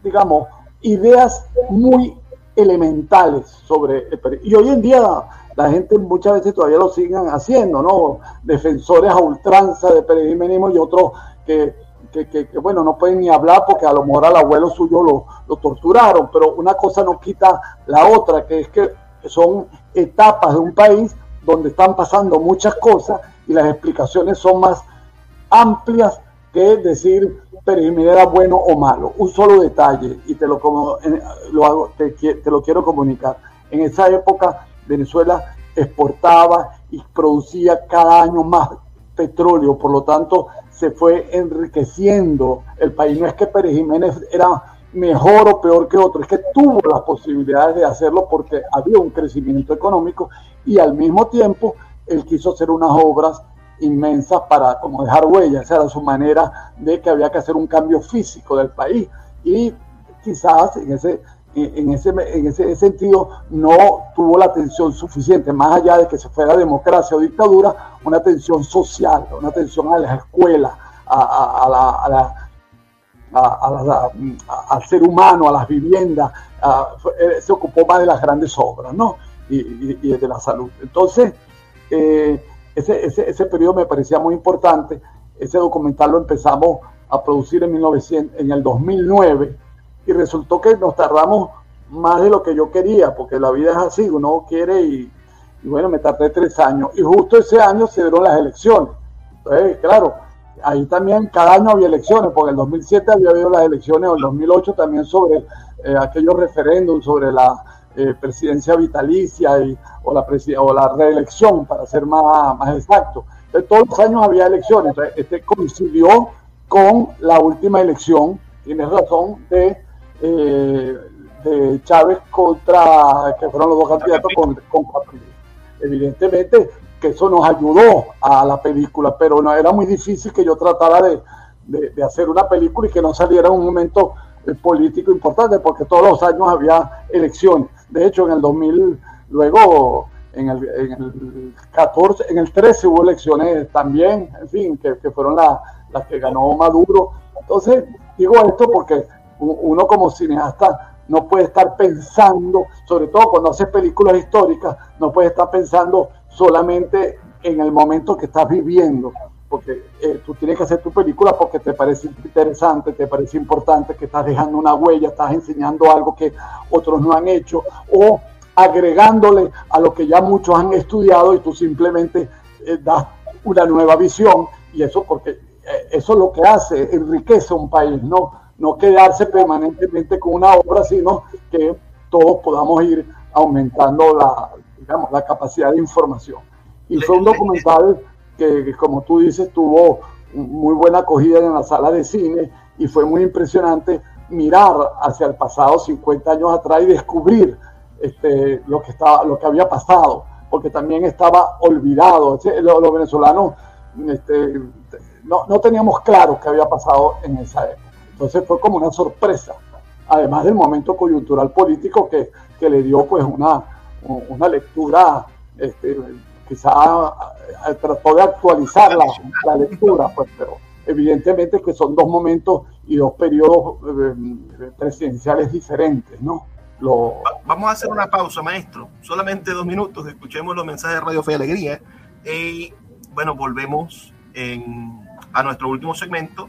Speaker 3: digamos, ideas muy elementales sobre Y hoy en día la gente muchas veces todavía lo siguen haciendo, ¿no? Defensores a ultranza de peregrinismo y otros que que, bueno, no pueden ni hablar porque a lo mejor al abuelo suyo lo, lo, torturaron, pero una cosa no quita la otra, que es que son etapas de un país donde están pasando muchas cosas y las explicaciones son más amplias que decir Pereira era bueno o malo. Un solo detalle, y te lo, como, lo hago, te, te lo quiero comunicar. En esa época Venezuela exportaba y producía cada año más petróleo, por lo tanto se fue enriqueciendo el país. No es que Pérez Jiménez era mejor o peor que otro, es que tuvo las posibilidades de hacerlo porque había un crecimiento económico y al mismo tiempo él quiso hacer unas obras inmensas para como dejar huellas, era su manera de que había que hacer un cambio físico del país y quizás en ese en ese, en ese sentido no tuvo la atención suficiente, más allá de que se fuera democracia o dictadura, una atención social, una atención a las escuelas, a, la, al ser humano, a las viviendas, eh, se ocupó más de las grandes obras, ¿no? Y, de la salud. Entonces, eh, ese, ese, ese periodo me parecía muy importante. Ese documental lo empezamos a producir en, 1900, en el 2009 y resultó que nos tardamos más de lo que yo quería, porque la vida es así, uno quiere y, bueno, me tardé tres años. Y justo ese año se dieron las elecciones. Entonces, claro, ahí también cada año había elecciones, porque en el 2007 había habido las elecciones, o en el 2008 también sobre eh, aquellos referéndums sobre la eh, presidencia vitalicia y, o, la o la reelección, para ser más, más exacto. Entonces, todos los años había elecciones. Entonces, este coincidió con la última elección, tienes razón, de, eh, de Chávez contra, que fueron los dos candidatos con, con Evidentemente que eso nos ayudó a la película, pero no era muy difícil que yo tratara de, de, hacer una película y que no saliera un momento eh, político importante, porque todos los años había elecciones. De hecho, en el 2000, luego en el, en el 14, en el 13 hubo elecciones también, en fin, que, que fueron las que ganó Maduro. Entonces, digo esto porque uno como cineasta no puede estar pensando, sobre todo cuando hace películas históricas, no puede estar pensando solamente en el momento que estás viviendo, porque eh, tú tienes que hacer tu película porque te parece interesante, te parece importante, que estás dejando una huella, estás enseñando algo que otros no han hecho, o agregándole a lo que ya muchos han estudiado y tú simplemente eh, das una nueva visión, y eso porque eh, eso es lo que hace, enriquece un país, ¿no? No quedarse permanentemente con una obra, sino que todos podamos ir aumentando la, digamos, la capacidad de información. Y fue un documental que, como tú dices, tuvo muy buena acogida en la sala de cine y fue muy impresionante mirar hacia el pasado 50 años atrás y descubrir este, lo, que estaba, lo que había pasado, porque también estaba olvidado. Los, venezolanos este, no, no teníamos claro qué había pasado en esa época. Entonces fue como una sorpresa, además del momento coyuntural político que, que le dio pues una, una lectura, este, quizá trató de actualizar la, la, lectura, pues, pero evidentemente que son dos momentos y dos periodos eh, presidenciales diferentes, ¿no?
Speaker 2: Vamos a hacer una pausa, maestro. Solamente dos minutos, escuchemos los mensajes de Radio Fe y Alegría. Y bueno, volvemos en a nuestro último segmento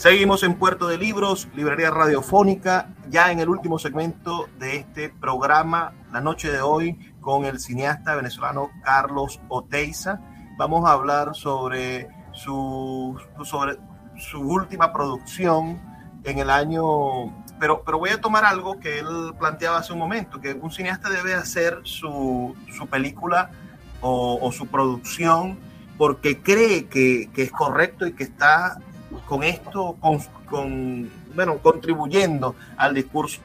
Speaker 2: Seguimos en Puerto de Libros, Librería Radiofónica, ya en el último segmento de este programa, la noche de hoy, con el cineasta venezolano Carlos Oteiza. Vamos a hablar sobre su, su última producción en el año, pero, pero voy a tomar algo que él planteaba hace un momento, que un cineasta debe hacer su, su película o, o, su producción porque cree que, que es correcto y que está con esto, bueno, contribuyendo al discurso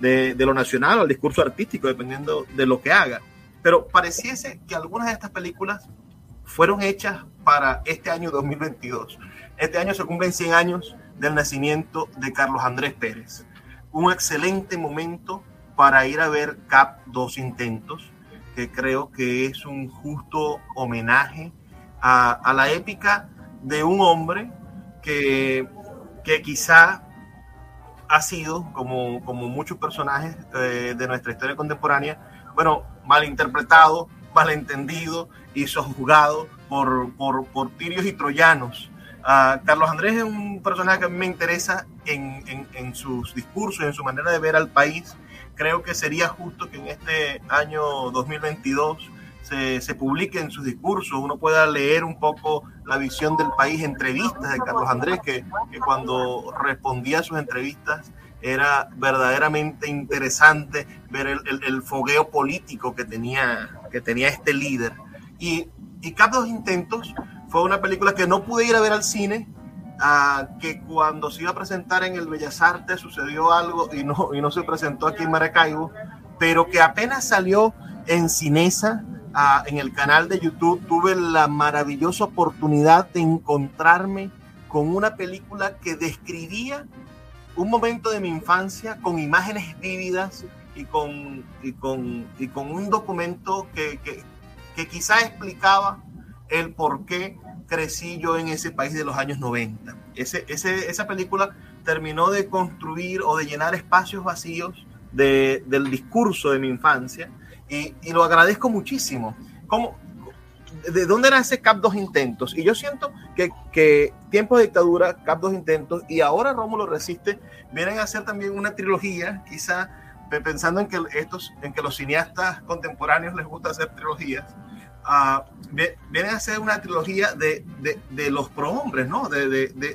Speaker 2: de, lo nacional, al discurso artístico, dependiendo de lo que haga. Pero pareciese que algunas de estas películas fueron hechas para este año 2022. Este año se cumplen 100 años del nacimiento de Carlos Andrés Pérez. Un excelente momento para ir a ver CAP Dos Intentos, que creo que es un justo homenaje a la épica de un hombre que, que quizá ha sido, como, como muchos personajes eh, de nuestra historia contemporánea, bueno, malinterpretado, malentendido y sojuzgado por, por, por tirios y troyanos. Uh, Carlos Andrés es un personaje que a mí me interesa en, en, en, sus discursos, en su manera de ver al país. Creo que sería justo que en este año 2022 se, se en sus discursos, uno pueda leer un poco la visión del país, entrevistas de Carlos Andrés, que, cuando respondía a sus entrevistas era verdaderamente interesante ver el, el, fogueo político que tenía, que tenía este líder. Y, y Cap Intentos fue una película que no pude ir a ver al cine, uh, que cuando se iba a presentar en el Bellas Artes sucedió algo y no, y no se presentó aquí en Maracaibo, pero que apenas salió en Cinesa, en el canal de YouTube tuve la maravillosa oportunidad de encontrarme con una película que describía un momento de mi infancia con imágenes vívidas y con, y con, y con un documento que, que, que quizá explicaba el por qué crecí yo en ese país de los años 90. Ese, ese, esa película terminó de construir o de llenar espacios vacíos de, del discurso de mi infancia y, y lo agradezco muchísimo. ¿Cómo, ¿De dónde nace CAP dos intentos? Y yo siento que, que Tiempo de Dictadura, CAP dos intentos y ahora Rómulo Resiste vienen a ser también una trilogía, quizá pensando en que, estos, en que los cineastas contemporáneos les gusta hacer trilogías, uh, vienen a ser una trilogía de, de, de los prohombres, ¿no? De,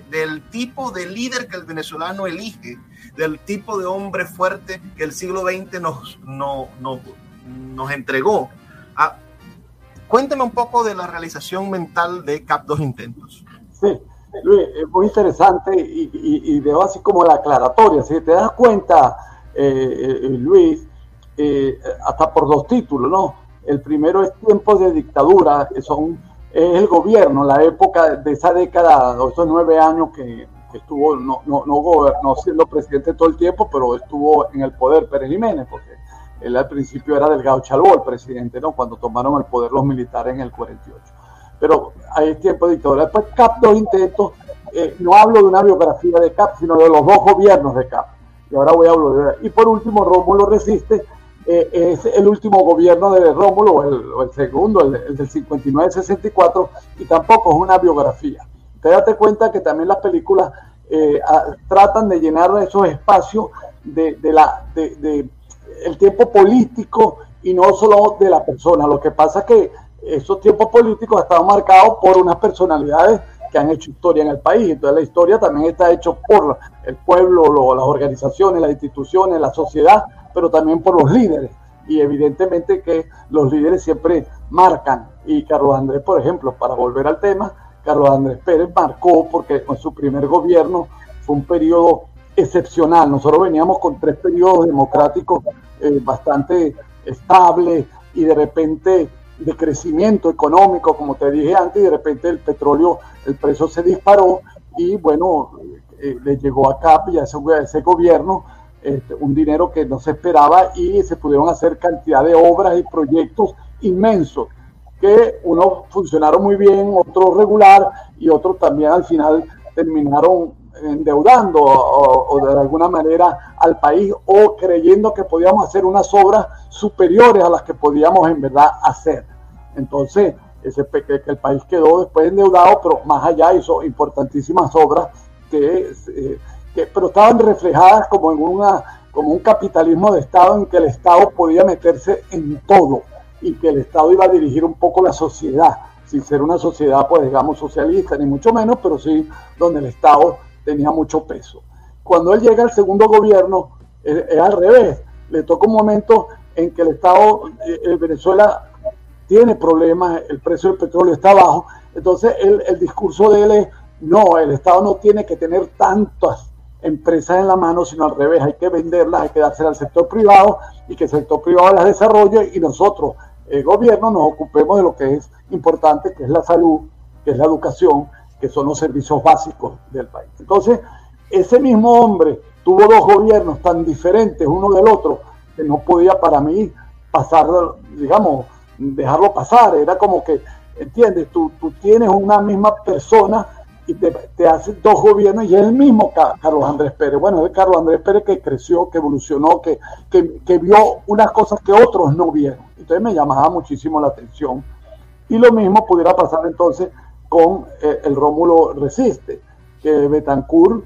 Speaker 2: del tipo de líder que el venezolano elige, del tipo de hombre fuerte que el siglo XX nos, no, no, nos entregó. Uh, cuénteme un poco de la realización mental de CAP 2 Intentos.
Speaker 3: Sí, Luis, es muy interesante y, y, y así como la aclaratoria. Si te das cuenta, eh, eh, Luis, eh, hasta por dos títulos, ¿no? El primero es Tiempos de Dictadura, son, es el gobierno, la época de esa década, esos nueve años que, que estuvo, no, no, no, no, siendo presidente todo el tiempo, pero estuvo en el poder Pérez Jiménez, porque él al principio era Delgado Chalbó, el presidente, ¿no? Cuando tomaron el poder los militares en el 48. Pero hay tiempo de dictadura. Después CAP dos intentos, eh, no hablo de una biografía de CAP, sino de los dos gobiernos de CAP. Y ahora voy a hablar. Y por último, Rómulo Resiste, eh, es el último gobierno de Rómulo, el, el segundo, el, el del 59-64, y tampoco es una biografía. Te date cuenta que también las películas eh, tratan de llenar esos espacios de, la, de, el tiempo político y no solo de la persona. Lo que pasa es que esos tiempos políticos están marcados por unas personalidades que han hecho historia en el país. Entonces la historia también está hecha por el pueblo, lo, las organizaciones, las instituciones, la sociedad, pero también por los líderes. Y evidentemente que los líderes siempre marcan. Y Carlos Andrés, por ejemplo, para volver al tema, Carlos Andrés Pérez marcó porque con su primer gobierno fue un periodo excepcional. Nosotros veníamos con tres periodos democráticos eh, bastante estables y de repente de crecimiento económico, como te dije antes, y de repente el petróleo, el precio se disparó y bueno, eh, le llegó a CAP y a ese, a ese gobierno este, un dinero que no se esperaba y se pudieron hacer cantidad de obras y proyectos inmensos que unos funcionaron muy bien, otros regular y otros también al final terminaron endeudando o, de alguna manera al país o creyendo que podíamos hacer unas obras superiores a las que podíamos en verdad hacer. Entonces, ese que el país quedó después endeudado, pero más allá hizo importantísimas obras que, eh, que pero estaban reflejadas como en una como un capitalismo de Estado en que el Estado podía meterse en todo y que el Estado iba a dirigir un poco la sociedad, sin ser una sociedad, pues digamos, socialista, ni mucho menos, pero sí donde el Estado tenía mucho peso. Cuando él llega al segundo gobierno, es, es al revés. Le toca un momento en que el Estado, eh, Venezuela tiene problemas, el precio del petróleo está bajo, entonces el, el, discurso de él es, no, el Estado no tiene que tener tantas empresas en la mano, sino al revés, hay que venderlas, hay que dárselas al sector privado y que el sector privado las desarrolle y nosotros, el gobierno, nos ocupemos de lo que es importante, que es la salud, que es la educación, que son los servicios básicos del país. Entonces, ese mismo hombre tuvo dos gobiernos tan diferentes uno del otro que no podía para mí pasar, digamos, dejarlo pasar. Era como que, ¿entiendes? Tú, tú tienes una misma persona y te, te hace dos gobiernos y es el mismo Carlos Andrés Pérez. Bueno, es Carlos Andrés Pérez que creció, que evolucionó, que, que, que vio unas cosas que otros no vieron. Entonces me llamaba muchísimo la atención. Y lo mismo pudiera pasar entonces con eh, el Rómulo Resiste, que Betancourt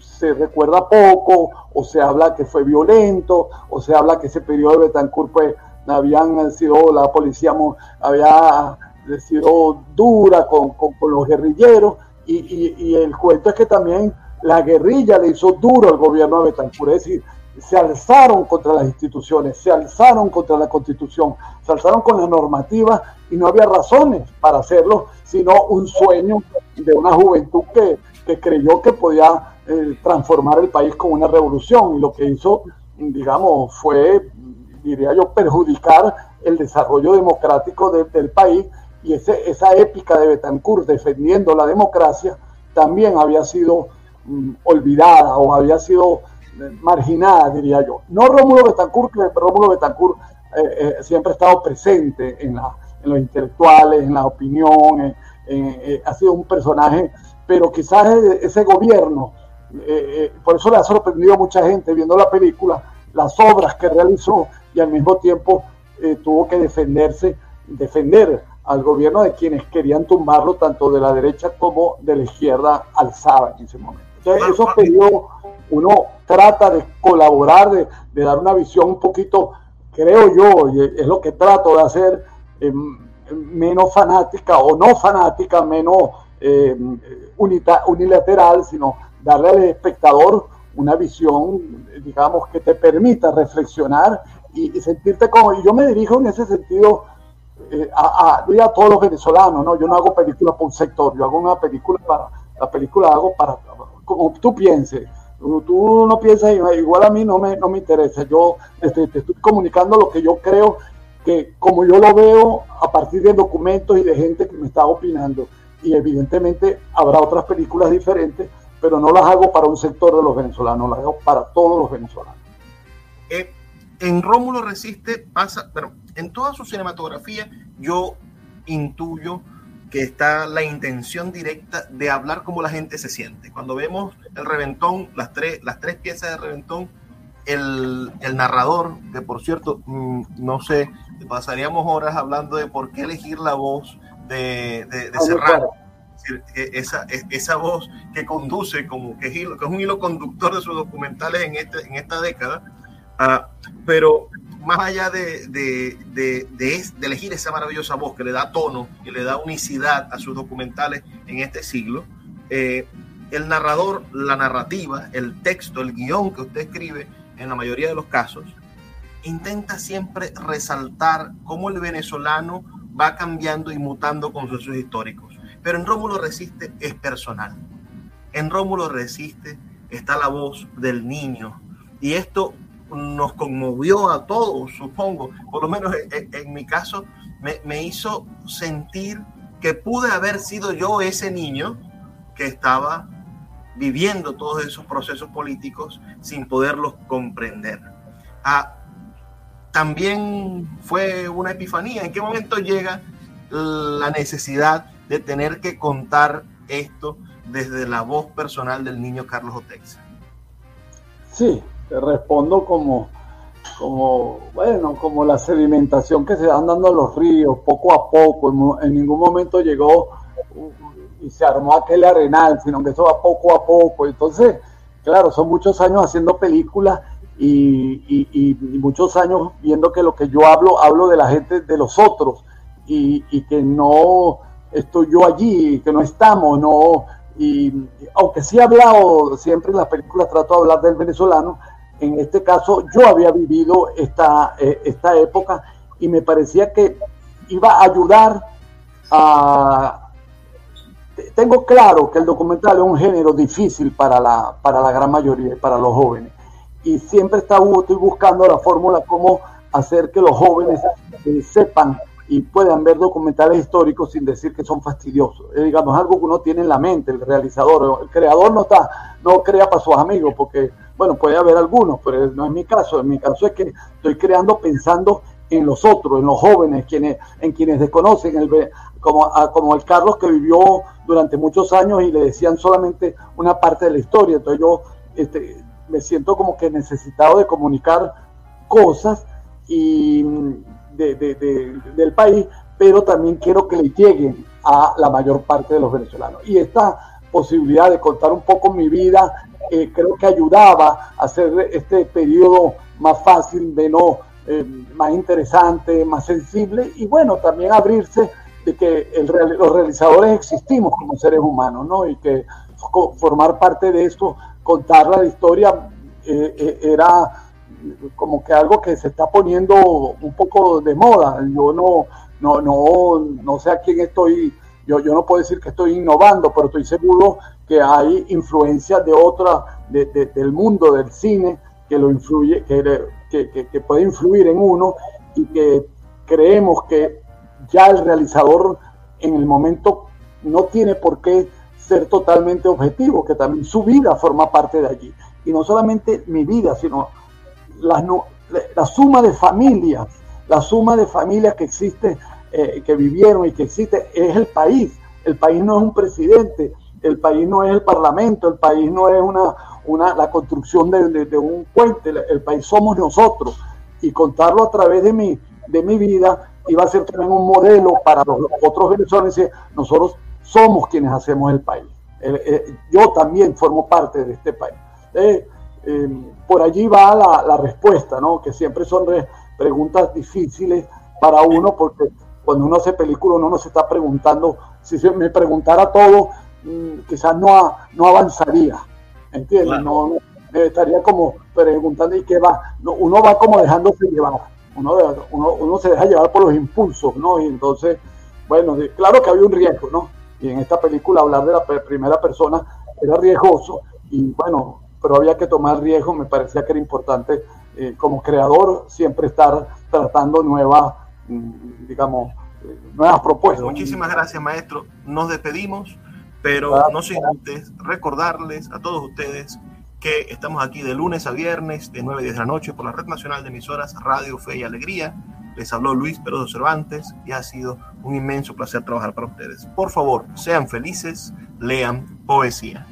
Speaker 3: se recuerda poco, o se habla que fue violento, o se habla que ese periodo de Betancourt pues habían sido, la policía había sido dura con, con, los guerrilleros, y, y, y, el cuento es que también la guerrilla le hizo duro al gobierno de Betancourt, es decir, se alzaron contra las instituciones, se alzaron contra la constitución, se alzaron con la normativa y no había razones para hacerlo, sino un sueño de una juventud que, que creyó que podía eh, transformar el país con una revolución. Y lo que hizo, digamos, fue, diría yo, perjudicar el desarrollo democrático de, del país. Y ese, esa épica de Betancourt defendiendo la democracia también había sido mm, olvidada o había sido marginada, diría yo. No Rómulo Betancourt, que Rómulo Betancourt eh, siempre ha estado presente en, la, en los intelectuales, en la opinión, ha sido un personaje, pero quizás ese gobierno, por eso le ha sorprendido a mucha gente viendo la película, las obras que realizó y al mismo tiempo tuvo que defenderse, defender al gobierno de quienes querían tumbarlo tanto de la derecha como de la izquierda alzada en ese momento. Entonces, esos periodos uno trata de colaborar, de, dar una visión un poquito, creo yo, y es lo que trato de hacer, em, menos fanática o no fanática, menos em, unilateral, sino darle al espectador una visión, digamos, que te permita reflexionar y, y sentirte como, y yo me dirijo en ese sentido eh, a, a, todos los venezolanos, ¿no? Yo no hago películas por un sector, yo hago una película para, la película hago para, como tú pienses. Tú no piensas igual a mí no me, no me interesa. Yo este, te estoy comunicando lo que yo creo que como yo lo veo a partir de documentos y de gente que me está opinando. Y evidentemente habrá otras películas diferentes, pero no las hago para un sector de los venezolanos, las hago para todos los venezolanos.
Speaker 2: Eh, en Rómulo Resiste pasa, pero en toda su cinematografía yo intuyo que está la intención directa de hablar como la gente se siente. Cuando vemos el reventón, las tres, las tres piezas de reventón, el, el narrador, que por cierto, mm, no sé, pasaríamos horas hablando de por qué elegir la voz de, de, de Serrano. E, esa, e, esa voz que conduce, como que es, hilo, que es un hilo conductor de sus documentales en, este, en esta década, uh, pero más allá de, elegir esa maravillosa voz que le da tono, y le da unicidad a sus documentales en este siglo, eh, el narrador, la narrativa, el texto, el guion que usted escribe, en la mayoría de los casos, intenta siempre resaltar cómo el venezolano va cambiando y mutando con sus históricos. Pero en Rómulo Resiste es personal. En Rómulo Resiste está la voz del niño. Y esto nos conmovió a todos, supongo, por lo menos en, mi caso, me, hizo sentir que pude haber sido yo ese niño que estaba viviendo todos esos procesos políticos sin poderlos comprender. Ah, también fue una epifanía. ¿En qué momento llega la necesidad de tener que contar esto desde la voz personal del niño Carlos Otexa?
Speaker 3: Sí, respondo como, como, bueno, como la sedimentación que se van dando los ríos, poco a poco, en, ningún momento llegó y se armó aquel arenal, sino que eso va poco a poco. Entonces, claro, son muchos años haciendo películas y, y, muchos años viendo que lo que yo hablo, hablo de la gente, de los otros, y, y que no estoy yo allí, que no estamos, no, y aunque sí he hablado, siempre en las películas trato de hablar del venezolano, en este caso yo había vivido esta, eh, esta época y me parecía que iba a ayudar a... Tengo claro que el documental es un género difícil para la, para la gran mayoría, para los jóvenes. Y siempre está, estoy buscando la fórmula cómo hacer que los jóvenes eh, sepan y puedan ver documentales históricos sin decir que son fastidiosos. Digamos, algo que uno tiene en la mente, el realizador. El creador no está, no crea para sus amigos, porque bueno, puede haber algunos, pero no es mi caso. En mi caso es que estoy creando pensando en los otros, en los jóvenes, quienes, en quienes desconocen, el, como, como el Carlos que vivió durante muchos años y le decían solamente una parte de la historia. Entonces yo este, me siento como que necesitado de comunicar cosas y del país, pero también quiero que le lleguen a la mayor parte de los venezolanos. Y esta posibilidad de contar un poco mi vida eh, creo que ayudaba a hacer este periodo más fácil, menos, eh, más interesante, más sensible y bueno, también abrirse de que el, los realizadores existimos como seres humanos, ¿no? Y que formar parte de esto, contar la historia, eh, era como que algo que se está poniendo un poco de moda. Yo no, no, no, no sé a quién estoy, yo, yo no puedo decir que estoy innovando, pero estoy seguro que hay influencia de otra, del mundo del cine que lo influye, que, que, puede influir en uno y que creemos que ya el realizador en el momento no tiene por qué ser totalmente objetivo, que también su vida forma parte de allí. Y no solamente mi vida, sino la, la suma de familias, la suma de familias que existe, eh, que vivieron y que existe, es el país. El país no es un presidente, el país no es el parlamento, el país no es una, una la construcción de, un puente, el, país somos nosotros. Y contarlo a través de mi, de mi vida iba a ser también un modelo para los, otros venezolanos. Nosotros somos quienes hacemos el país. Eh, yo también formo parte de este país. Eh, por allí va la, la, respuesta, ¿no? que siempre son preguntas difíciles para uno, porque cuando uno hace película uno no se está preguntando, si se me preguntara todo, mm, quizás no, no avanzaría, ¿entiendes? No, estaría como preguntando y qué va, uno va como dejándose llevar, uno, uno, uno se deja llevar por los impulsos, ¿no? Y entonces, bueno, claro que había un riesgo, ¿no? Y en esta película hablar de la primera persona era riesgoso y bueno, pero había que tomar riesgo, me parecía que era importante eh, como creador siempre estar tratando nuevas, mm, digamos, eh, nuevas propuestas.
Speaker 2: Muchísimas gracias, maestro. Nos despedimos, pero no sin antes recordarles a todos ustedes que estamos aquí de lunes a viernes de 9 a 10 de la noche por la Red Nacional de Emisoras Radio Fe y Alegría. Les habló Luis Peroso Cervantes y ha sido un inmenso placer trabajar para ustedes. Por favor, sean felices, lean poesía.